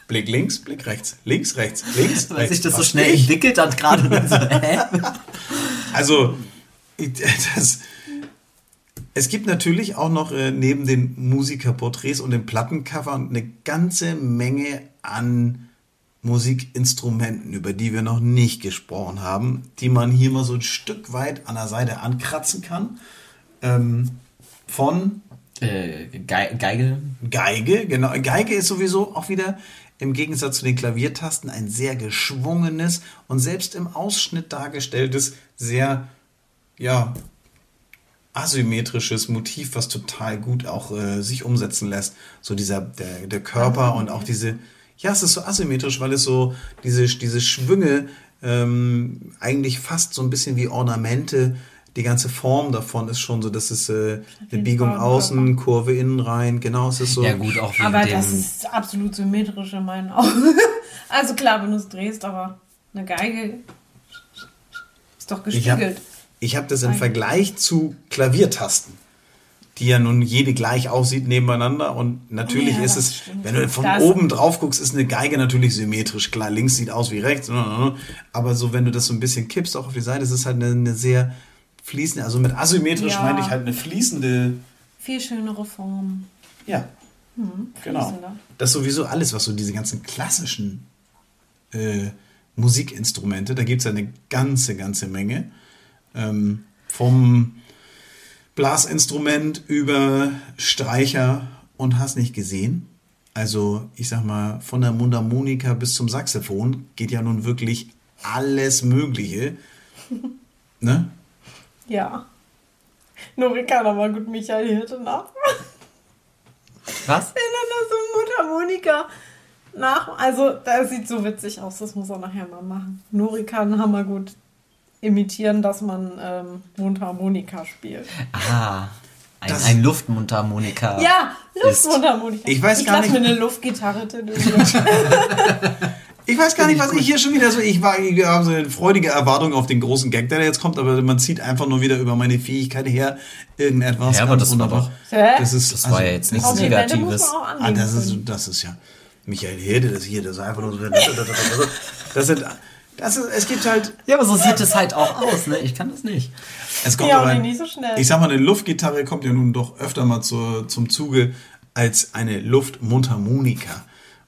Blick links, Blick rechts, links, rechts, links, Weil rechts. sich das so schnell ich? entwickelt hat gerade. So, hä? Also, das, es gibt natürlich auch noch äh, neben den Musikerporträts und den Plattencovern eine ganze Menge an Musikinstrumenten, über die wir noch nicht gesprochen haben, die man hier mal so ein Stück weit an der Seite ankratzen kann. Ähm, von äh, Ge Geige. Geige, genau. Geige ist sowieso auch wieder im Gegensatz zu den Klaviertasten ein sehr geschwungenes und selbst im Ausschnitt dargestelltes, sehr, ja, asymmetrisches Motiv, was total gut auch äh, sich umsetzen lässt. So dieser, der, der Körper und auch diese, ja, es ist so asymmetrisch, weil es so diese, diese Schwünge ähm, eigentlich fast so ein bisschen wie Ornamente, die ganze Form davon ist schon so, dass es äh, eine Biegung ein außen, Kurve innen rein, genau, es ist so. Ja gut, auch wegen Aber dem... das ist absolut symmetrisch in meinen Augen. Also klar, wenn du es drehst, aber eine Geige ist doch Ich habe gespiegelt. ich hab das im Vergleich zu Klaviertasten, die ja nun jede gleich aussieht nebeneinander und natürlich Ja, ist das es, stimmt. wenn du von Da ist- oben drauf guckst, ist eine Geige natürlich symmetrisch. Klar, links sieht aus wie rechts, aber so wenn du das so ein bisschen kippst, auch auf die Seite, ist es halt eine, eine sehr fließende, also mit asymmetrisch Ja. meine ich halt eine fließende, Viel schönere Form. ja, genau. fließender. Das ist sowieso alles, was so diese ganzen klassischen äh, Musikinstrumente, da gibt es ja eine ganze, ganze Menge. Ähm, vom Blasinstrument über Streicher und hast nicht gesehen. Also, ich sag mal, von der Mundharmonika bis zum Saxophon geht ja nun wirklich alles Mögliche. ne? Ja. Nori kann aber gut Michael Hirte nach. Was? Wenn er da so Mundharmonika nach. Also, das sieht so witzig aus, das muss er nachher mal machen. Nori kann hammergut imitieren, dass man ähm, Mundharmonika spielt. Ah, ein, Das- ein Luftmundharmonika. Ja, Luftmundharmonika. Ich weiß ich gar nicht- mir eine Luftgitarre tätowieren. Ich weiß gar nicht, was ich hier schon wieder so. Ich war ich habe so eine freudige Erwartung auf den großen Gag, der jetzt kommt, aber man zieht einfach nur wieder über meine Fähigkeit her irgendetwas. Ja, aber das war wunderbar. doch- Hä? Das, ist, Das war ja jetzt nichts muss Negatives. Ah, das, ist, das ist ja. Michael Herde, das hier, das ist einfach nur so. Das sind. Das ist, es gibt halt. Ja, aber so sieht es halt auch aus, ne? Ich kann das nicht. Es kommt Ja, aber nicht so schnell. Ich sag mal, eine Luftgitarre kommt ja nun doch öfter mal zur, zum Zuge als eine Luftmundharmonika.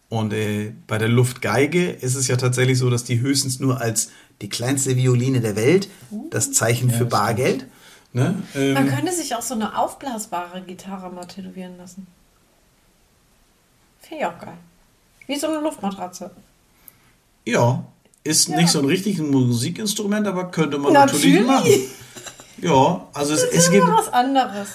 Und äh, bei der Luftgeige ist es ja tatsächlich so, dass die höchstens nur als die kleinste Violine der Welt, das Zeichen für Bargeld, ne, Man ähm, könnte sich auch so eine aufblasbare Gitarre mal tätowieren lassen. Finde ich auch geil. Wie so eine Luftmatratze. ja, ist Ja. nicht so ein richtiges Musikinstrument, aber könnte man natürlich, Natürlich. machen. Ja, also es, Das es ist gibt, immer was anderes.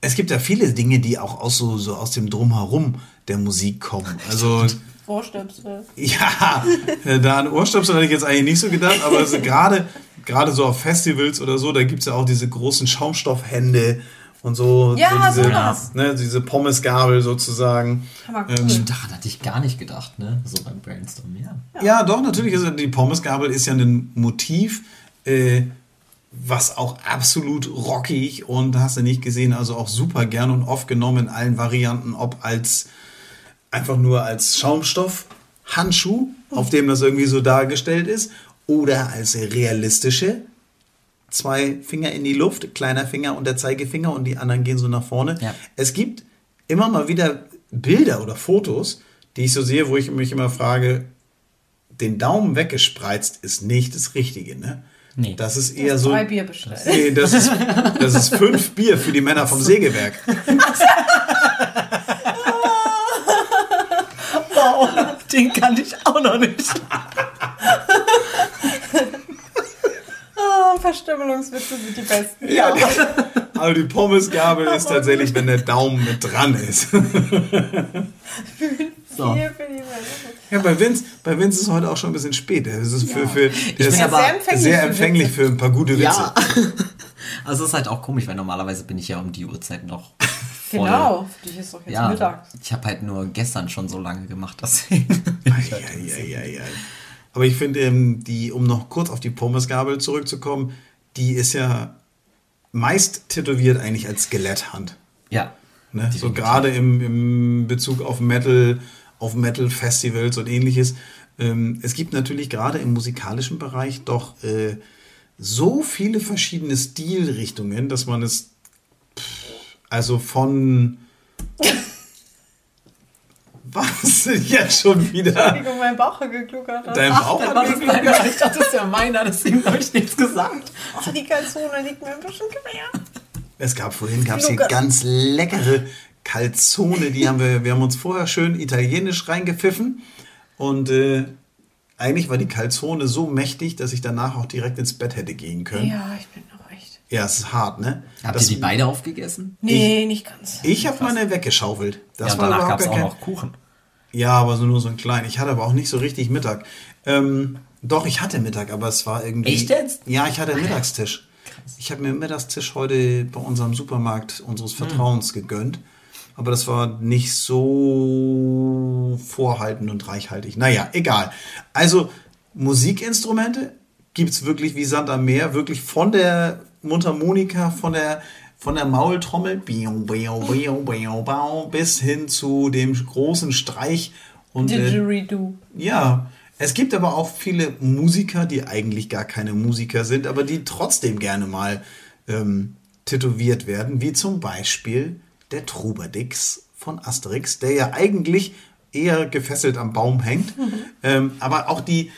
es gibt ja viele Dinge, die auch aus so, so aus dem Drumherum der Musik kommen. Also Ohrstöpsel. ja, äh, da an Ohrstöpsel hatte ich jetzt eigentlich nicht so gedacht, aber also gerade gerade so auf Festivals oder so, da gibt's ja auch diese großen Schaumstoffhände und so. Ja, so diese, sowas. ne, diese Pommesgabel sozusagen. Hammer cool. Ähm, Daran hatte ich gar nicht gedacht, ne? So beim Brainstorm, ja. Ja, doch, natürlich. Also die Pommesgabel ist ja ein Motiv, äh, was auch absolut rockig und hast du nicht gesehen, also auch super gern und oft genommen in allen Varianten, ob als einfach nur als Schaumstoff Handschuh, auf dem das irgendwie so dargestellt ist, oder als realistische zwei Finger in die Luft, kleiner Finger und der Zeigefinger und die anderen gehen so nach vorne. Ja. Es gibt immer mal wieder Bilder oder Fotos, die ich so sehe, wo ich mich immer frage, den Daumen weggespreizt ist nicht das Richtige, ne? Nee. Das ist eher so. drei Bier bestellt. Nee, das ist, das ist fünf Bier für die Männer vom Sägewerk. Den kann ich auch noch nicht. Ah, Verstümmelungswitze sind die besten. Ja, aber die Pommesgabel ist tatsächlich, wenn der Daumen mit dran ist. So. Für die. Ja, bei Vince, bei Vince ist heute auch schon ein bisschen spät. Es ist für, für, bin ist aber sehr empfänglich sehr für empfänglich Witze. für ein paar gute Witze. Ja. Also es ist halt auch komisch, weil normalerweise bin ich ja um die Uhrzeit noch voll. Genau, für dich ist doch jetzt Ja, Mittag. ich habe halt nur gestern schon so lange gemacht, deswegen. Ja, ja, ja, ja. Aber ich finde, ähm, die, um noch kurz auf die Pommesgabel zurückzukommen, die ist ja meist tätowiert eigentlich als Skeletthand. ja. Ne? So gerade im, im Bezug auf Metal, auf Metal-Festivals und ähnliches. Ähm, es gibt natürlich gerade im musikalischen Bereich doch äh, so viele verschiedene Stilrichtungen, dass man es also von was jetzt schon wieder Entschuldigung, mein Bauch hat gegluckert. hat. dein Bauch das angeguckt? deiner. Ich dachte, das ist ja meiner, deswegen habe ich nichts gesagt. Ach, die Kalzone liegt mir ein bisschen quer. Es gab vorhin gab's hier ganz leckere Calzone, die haben wir, wir haben uns vorher schön italienisch reingepfiffen und äh, eigentlich war die Calzone so mächtig, dass ich danach auch direkt ins Bett hätte gehen können. Ja, ich bin echt. es ist hart, ne? Habt Das- ihr die beide aufgegessen? Nee, nicht ganz. Ich habe meine weggeschaufelt. Das ja, und war danach gab es auch kein- noch Kuchen. Ja, aber so nur so ein klein. Ich hatte aber auch nicht so richtig Mittag. Ähm, doch, ich hatte Mittag, aber es war irgendwie. Echt jetzt? Ja, ich hatte einen Mittagstisch. Ich habe mir einen Mittagstisch heute bei unserem Supermarkt unseres Vertrauens gegönnt. Aber das war nicht so vorhaltend und reichhaltig. Naja, egal. Also, Musikinstrumente gibt's wirklich wie Sand am Meer, wirklich von der Mundharmonika, von der, von der Maultrommel biau, biau, biau, biau, biau, bis hin zu dem großen Streich. Und, äh, Didgeridoo. ja, es gibt aber auch viele Musiker, die eigentlich gar keine Musiker sind, aber die trotzdem gerne mal ähm, tätowiert werden, wie zum Beispiel der Trubadix von Asterix, der ja eigentlich eher gefesselt am Baum hängt, ähm, aber auch die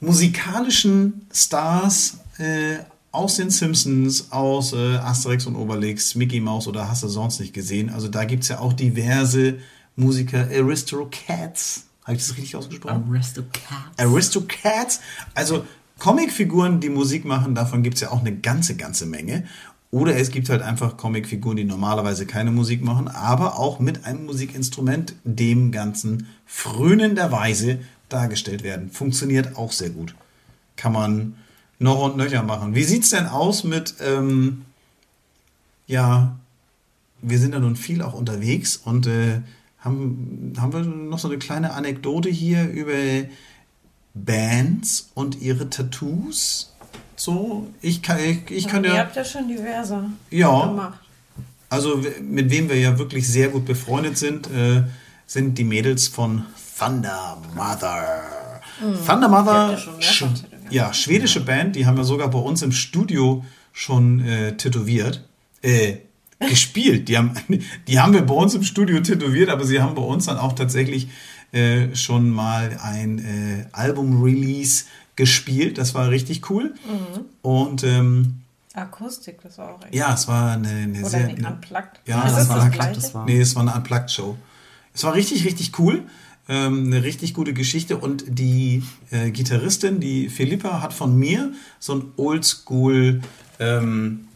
musikalischen Stars äh, aus den Simpsons, aus äh, Asterix und Obelix, Mickey Mouse oder hast du sonst nicht gesehen. Also da gibt es ja auch diverse Musiker, Aristocats. Habe ich das richtig ausgesprochen? Aristocats. Aristocats. Also Comicfiguren, die Musik machen, davon gibt es ja auch eine ganze, ganze Menge. Oder es gibt halt einfach Comicfiguren, die normalerweise keine Musik machen, aber auch mit einem Musikinstrument dem Ganzen frönenderweise dargestellt werden. Funktioniert auch sehr gut. Kann man noch und nöcher machen. Wie sieht's denn aus mit, ähm, ja, wir sind ja nun viel auch unterwegs und äh, haben, haben wir noch so eine kleine Anekdote hier über Bands und ihre Tattoos? So, ich kann, ich, ich kann Ihr ja, habt ja schon diverse Ja. gemacht. also mit wem wir ja wirklich sehr gut befreundet sind, äh, sind die Mädels von Thunder Mother. Thunder Die habt Mother, ihr ja, schwedische Band, die haben wir sogar bei uns im Studio schon äh, tätowiert. Äh, gespielt. Die haben, die haben wir bei uns im Studio tätowiert, aber sie haben bei uns dann auch tatsächlich äh, schon mal ein äh, Album-Release gespielt. Das war richtig cool. Mhm. Und ähm, Akustik, das war auch echt. ja, es war eine, eine Oder sehr. nicht unplugged. Ja, das das war das das war- Nee, es war eine Unplugged-Show. Es war richtig, richtig cool. Ähm, eine richtig gute Geschichte. Und die äh, Gitarristin, die Philippa, hat von mir so ein Oldschool, ähm,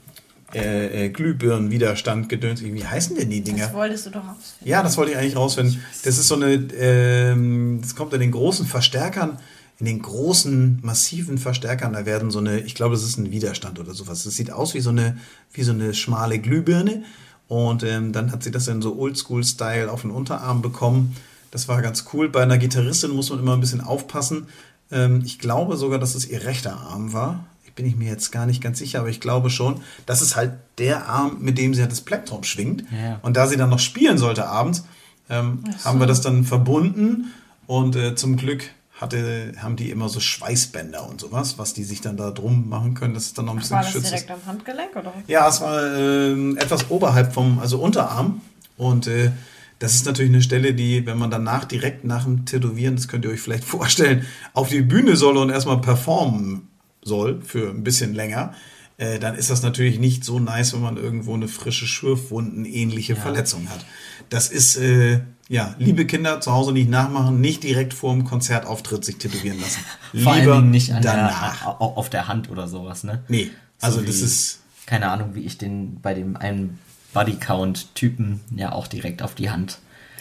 äh, äh, Glühbirnenwiderstand gedöns. Wie heißen denn die Dinger? Das wolltest du doch rausfinden. Ja, das wollte ich eigentlich rausfinden. Das ist so eine, ähm, das kommt in den großen Verstärkern, in den großen, massiven Verstärkern, da werden so eine, ich glaube, das ist ein Widerstand oder sowas. Das sieht aus wie so eine, wie so eine schmale Glühbirne. Und ähm, dann hat sie das in so Oldschool-Style auf den Unterarm bekommen. Das war ganz cool. Bei einer Gitarristin muss man immer ein bisschen aufpassen. Ähm, ich glaube sogar, dass es ihr rechter Arm war. Ich bin ich mir jetzt gar nicht ganz sicher, aber ich glaube schon. Das ist halt der Arm, mit dem sie halt das Plektrum schwingt. Ja. Und da sie dann noch spielen sollte abends, ähm, haben wir das dann verbunden. Und äh, zum Glück hatte, haben die immer so Schweißbänder und sowas, was die sich dann da drum machen können, dass es dann noch ein bisschen War das geschützt ist. direkt am Handgelenk oder? Ja, es war ähm, etwas oberhalb vom, also Unterarm. Und äh, das ist natürlich eine Stelle, die, wenn man danach direkt nach dem Tätowieren, das könnt ihr euch vielleicht vorstellen, auf die Bühne soll und erstmal performen soll für ein bisschen länger, äh, dann ist das natürlich nicht so nice, wenn man irgendwo eine frische Schürfwunden ähnliche Verletzung hat. Das ist, äh, ja, liebe Kinder, zu Hause nicht nachmachen, nicht direkt vor dem Konzertauftritt sich tätowieren lassen. Vor Lieber nicht an danach. Der, au- auf der Hand oder sowas, ne? Nee, also So das wie- ist, Keine Ahnung, wie ich den bei dem einen Bodycount-Typen ja auch direkt auf die Hand.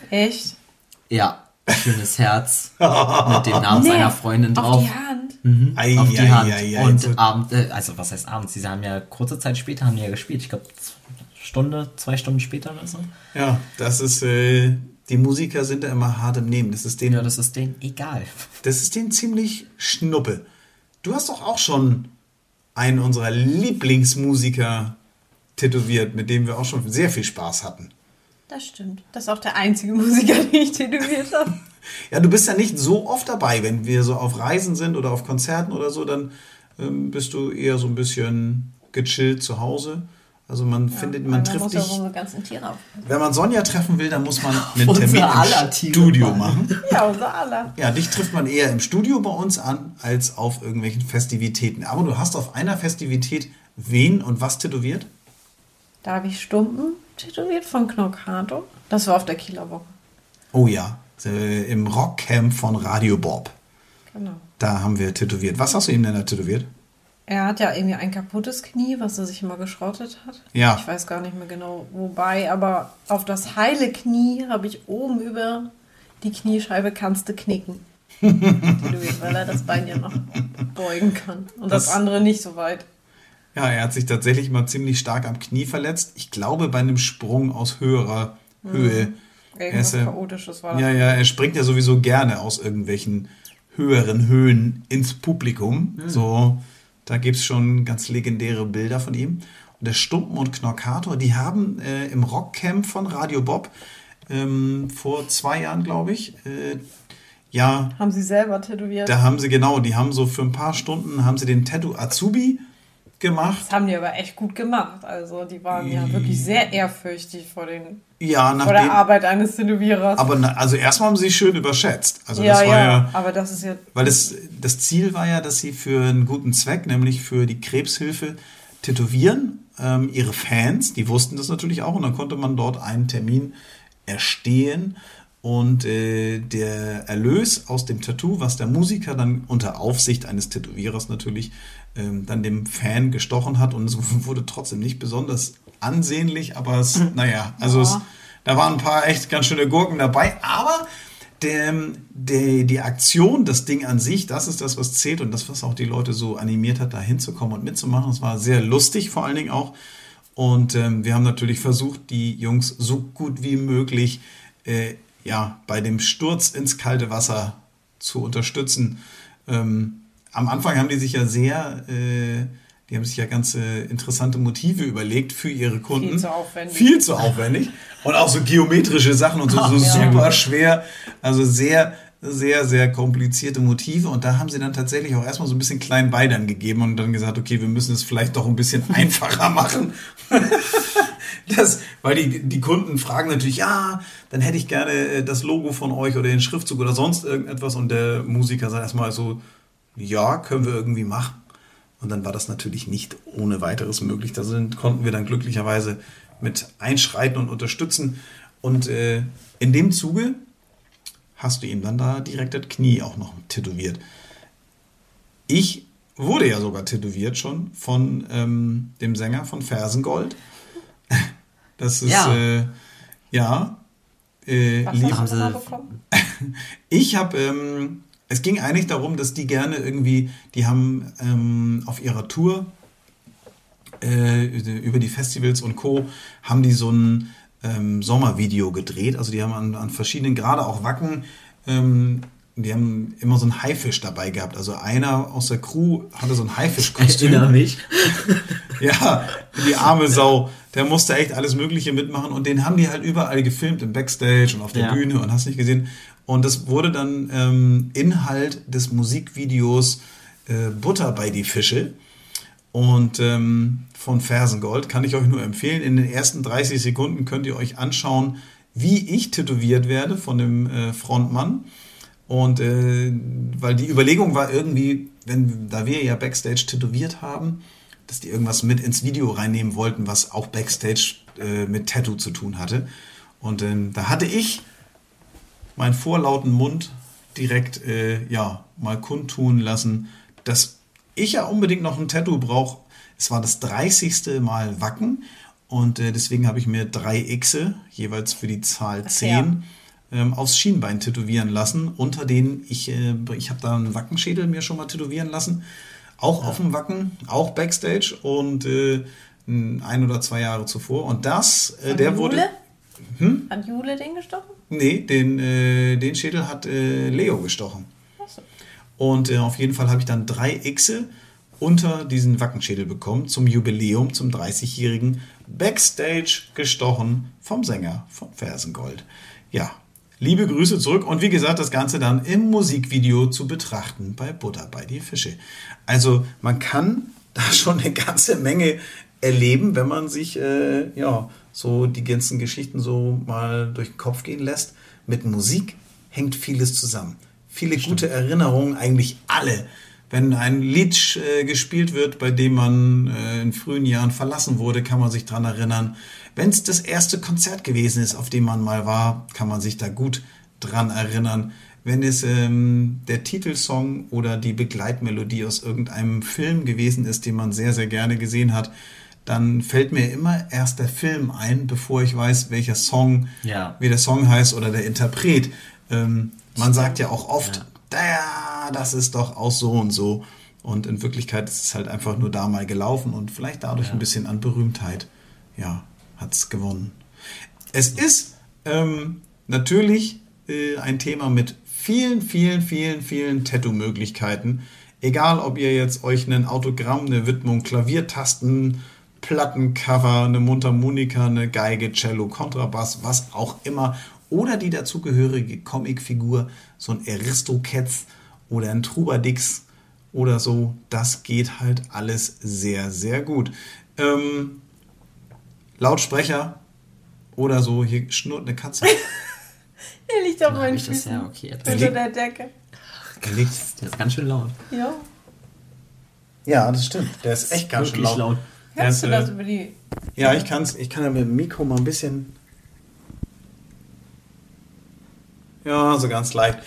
Echt? Ja, schönes Herz mit dem Namen seiner Freundin drauf. Auf die Hand? ei, auf die ei, Hand. ei, ei, und so- abend, äh, also was heißt abends? Sie haben ja kurze Zeit später haben die ja gespielt. Ich glaube Stunde, zwei Stunden später oder so. Ja, das ist, äh, die Musiker sind da immer hart im Nehmen. Das ist denen, Ja, das ist denen egal. das ist denen ziemlich schnuppe. Du hast doch auch schon einen unserer Lieblingsmusiker tätowiert, mit dem wir auch schon sehr viel Spaß hatten. Das stimmt. Das ist auch der einzige Musiker, den ich tätowiert habe. Ja, du bist ja nicht so oft dabei, wenn wir so auf Reisen sind oder auf Konzerten oder so, dann ähm, bist du eher so ein bisschen gechillt zu Hause. Also man findet, man trifft muss dich. ja so. Wenn man Sonja treffen will, dann muss man einen Termin im Studio machen. Ja, unser aller. Ja, dich trifft man eher im Studio bei uns an, als auf irgendwelchen Festivitäten. Aber du hast auf einer Festivität wen und was tätowiert? Da habe ich Stumpen tätowiert von Knockato. Das war auf der Kieler Woche. Oh ja, äh, im Rockcamp von Radio Bob. Genau. Da haben wir tätowiert. Was hast du ihm denn da tätowiert? Er hat ja irgendwie ein kaputtes Knie, was er sich immer geschrottet hat. Ja. Ich weiß gar nicht mehr genau wobei, aber auf das heile Knie habe ich oben über die Kniescheibe kannst du knicken. tätowiert, weil er das Bein ja noch beugen kann. Und das, Das- andere nicht so weit. Ja, er hat sich tatsächlich mal ziemlich stark am Knie verletzt. Ich glaube bei einem Sprung aus höherer Höhe. Er Irgendwas ja- Chaotisches war das. Ja, ja, er springt ja sowieso gerne aus irgendwelchen höheren Höhen ins Publikum. So, da gibt's schon ganz legendäre Bilder von ihm. Und der Stumpen und Knorkator, die haben äh, im Rockcamp von Radio Bob ähm, vor zwei Jahren, glaube ich, äh, ja, Haben sie selber tätowiert. da haben sie genau, die haben so für ein paar Stunden haben sie den Tattoo Azubi gemacht. Das haben die aber echt gut gemacht. Also die waren ja wirklich sehr ehrfürchtig vor, den, Ja, vor nachdem, der Arbeit eines Tätowierers. aber na, also erstmal haben sie schön überschätzt. Also ja, das war ja, ja aber das ist ja Weil das, das Ziel war ja, dass sie für einen guten Zweck, nämlich für die Krebshilfe, tätowieren. Ähm, ihre Fans, die wussten das natürlich auch und dann konnte man dort einen Termin erstehen. Und äh, der Erlös aus dem Tattoo, was der Musiker dann unter Aufsicht eines Tätowierers natürlich ähm, dann dem Fan gestochen hat und es wurde trotzdem nicht besonders ansehnlich, aber es, naja, also es, da waren ein paar echt ganz schöne Gurken dabei, aber der, der, die Aktion, das Ding an sich, das ist das, was zählt und das, was auch die Leute so animiert hat, da hinzukommen und mitzumachen. Es war sehr lustig, vor allen Dingen auch. Und ähm, wir haben natürlich versucht, die Jungs so gut wie möglich äh, ja, bei dem Sturz ins kalte Wasser zu unterstützen. Ähm, am Anfang haben die sich ja sehr, äh, die haben sich ja ganz äh, interessante Motive überlegt für ihre Kunden. Viel zu aufwendig. Viel zu aufwendig. Und auch so geometrische Sachen und so, so super schwer. Also sehr, sehr, sehr komplizierte Motive. Und da haben sie dann tatsächlich auch erstmal so ein bisschen klein Beidern gegeben und dann gesagt, okay, wir müssen es vielleicht doch ein bisschen einfacher machen. Das, weil die, die Kunden fragen natürlich, ja, dann hätte ich gerne äh, das Logo von euch oder den Schriftzug oder sonst irgendetwas. Und der Musiker sagt erstmal so, ja, können wir irgendwie machen. Und dann war das natürlich nicht ohne weiteres möglich. Da sind, konnten wir dann glücklicherweise mit einschreiten und unterstützen. Und äh, in dem Zuge hast du ihm dann da direkt das Knie auch noch tätowiert. Ich wurde ja sogar tätowiert schon von ähm, dem Sänger von Fersengold. Das ist, Ja. äh, ja. Äh, Was hast du sie- da bekommen? ich habe, ähm, es ging eigentlich darum, dass die gerne irgendwie, die haben ähm, auf ihrer Tour äh, über die Festivals und Co. haben die so ein ähm, Sommervideo gedreht. Also die haben an, an verschiedenen, gerade auch Wacken, ähm, die haben immer so einen Haifisch dabei gehabt. Also einer aus der Crew hatte so ein Haifischkostüm. erinnere mich. Ja, die arme Sau. Der musste echt alles Mögliche mitmachen und den haben die halt überall gefilmt, im Backstage und auf der Ja. Bühne und hast nicht gesehen. Und das wurde dann ähm, Inhalt des Musikvideos äh, Butter bei die Fische. Und ähm, von Fersengold kann ich euch nur empfehlen. In den ersten 30 Sekunden könnt ihr euch anschauen, wie ich tätowiert werde von dem äh, Frontmann. Und äh, weil die Überlegung war irgendwie, wenn da wir ja Backstage tätowiert haben, dass die irgendwas mit ins Video reinnehmen wollten, was auch Backstage äh, mit Tattoo zu tun hatte. Und ähm, da hatte ich meinen vorlauten Mund direkt äh, ja mal kundtun lassen, dass ich ja unbedingt noch ein Tattoo brauche. Es war das 30. Mal Wacken und äh, deswegen habe ich mir drei Xe, jeweils für die Zahl 10, ähm, aufs Schienbein tätowieren lassen. Unter denen ich, äh, ich habe da einen Wackenschädel mir schon mal tätowieren lassen. Auch auf dem Wacken, auch Backstage und äh, ein oder zwei Jahre zuvor. Und das, äh, der Jule? wurde. Hm? Hat Jule den gestochen? Nee, den, äh, den Schädel hat äh, Leo gestochen. So. Und äh, auf jeden Fall habe ich dann drei Xe unter diesen Wackenschädel bekommen zum Jubiläum, zum 30-jährigen Backstage gestochen vom Sänger von Fersengold. Ja, liebe Grüße zurück und wie gesagt, das Ganze dann im Musikvideo zu betrachten bei Butter bei die Fische. Also man kann da schon eine ganze Menge erleben, wenn man sich äh, ja so die ganzen Geschichten so mal durch den Kopf gehen lässt. Mit Musik hängt vieles zusammen. Viele gute Erinnerungen, eigentlich alle. Wenn ein Lied äh, gespielt wird, bei dem man äh, in frühen Jahren verlassen wurde, kann man sich dran erinnern. Wenn es das erste Konzert gewesen ist, auf dem man mal war, kann man sich da gut dran erinnern. Wenn es ähm, der Titelsong oder die Begleitmelodie aus irgendeinem Film gewesen ist, den man sehr, sehr gerne gesehen hat, dann fällt mir immer erst der Film ein, bevor ich weiß, welcher Song, Ja. wie der Song heißt oder der Interpret. Ähm, man sagt ja auch oft, ja. Das ist doch auch so und so. Und in Wirklichkeit ist es halt einfach nur da mal gelaufen und vielleicht dadurch ein bisschen an Berühmtheit, ja, hat es gewonnen. Es ist ähm, natürlich äh, ein Thema mit vielen, vielen, vielen, vielen Tattoo-Möglichkeiten. Egal, ob ihr jetzt euch ein Autogramm, eine Widmung, Klaviertasten, Plattencover, eine Mundharmonika, eine Geige, Cello, Kontrabass, was auch immer, oder die dazugehörige Comicfigur, so ein Aristocats oder ein Trubadix oder so, das geht halt alles sehr, sehr gut. Ähm, Lautsprecher oder so, hier schnurrt eine Katze. Der liegt auf meinen Füßen. ja, okay. Unter der Decke. Der liegt. Der ist ganz schön laut. Ja. Ja, das stimmt. Der ist echt ganz schön laut. laut. Ist, du das äh, über die. Ja, ich kann's, ich kann ja mit dem Mikro mal ein bisschen. Ja, so ganz leicht.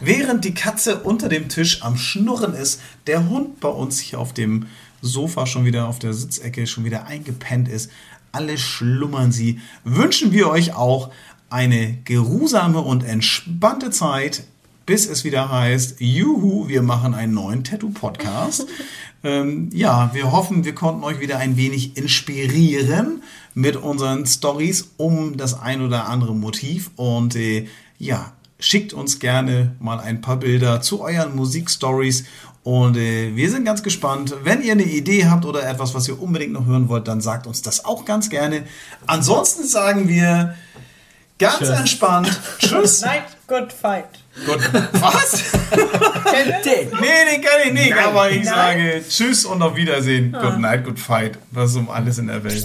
Während die Katze unter dem Tisch am Schnurren ist, der Hund bei uns hier auf dem Sofa schon wieder auf der Sitzecke schon wieder eingepennt ist, alle schlummern sie, wünschen wir euch auch eine geruhsame und entspannte Zeit, bis es wieder heißt, juhu, wir machen einen neuen Tattoo-Podcast. ähm, ja, wir hoffen, wir konnten euch wieder ein wenig inspirieren mit unseren Stories um das ein oder andere Motiv und äh, ja, schickt uns gerne mal ein paar Bilder zu euren Musikstories und äh, wir sind ganz gespannt. Wenn ihr eine Idee habt oder etwas, was ihr unbedingt noch hören wollt, dann sagt uns das auch ganz gerne. Ansonsten sagen wir ganz Tschüss. entspannt Tschüss. Night, good fight. Gut. Was? Den. Nee, den kann ich nicht, Nein. aber ich Nein. sage Tschüss und auf Wiedersehen. Good night, good fight. Was um alles in der Welt.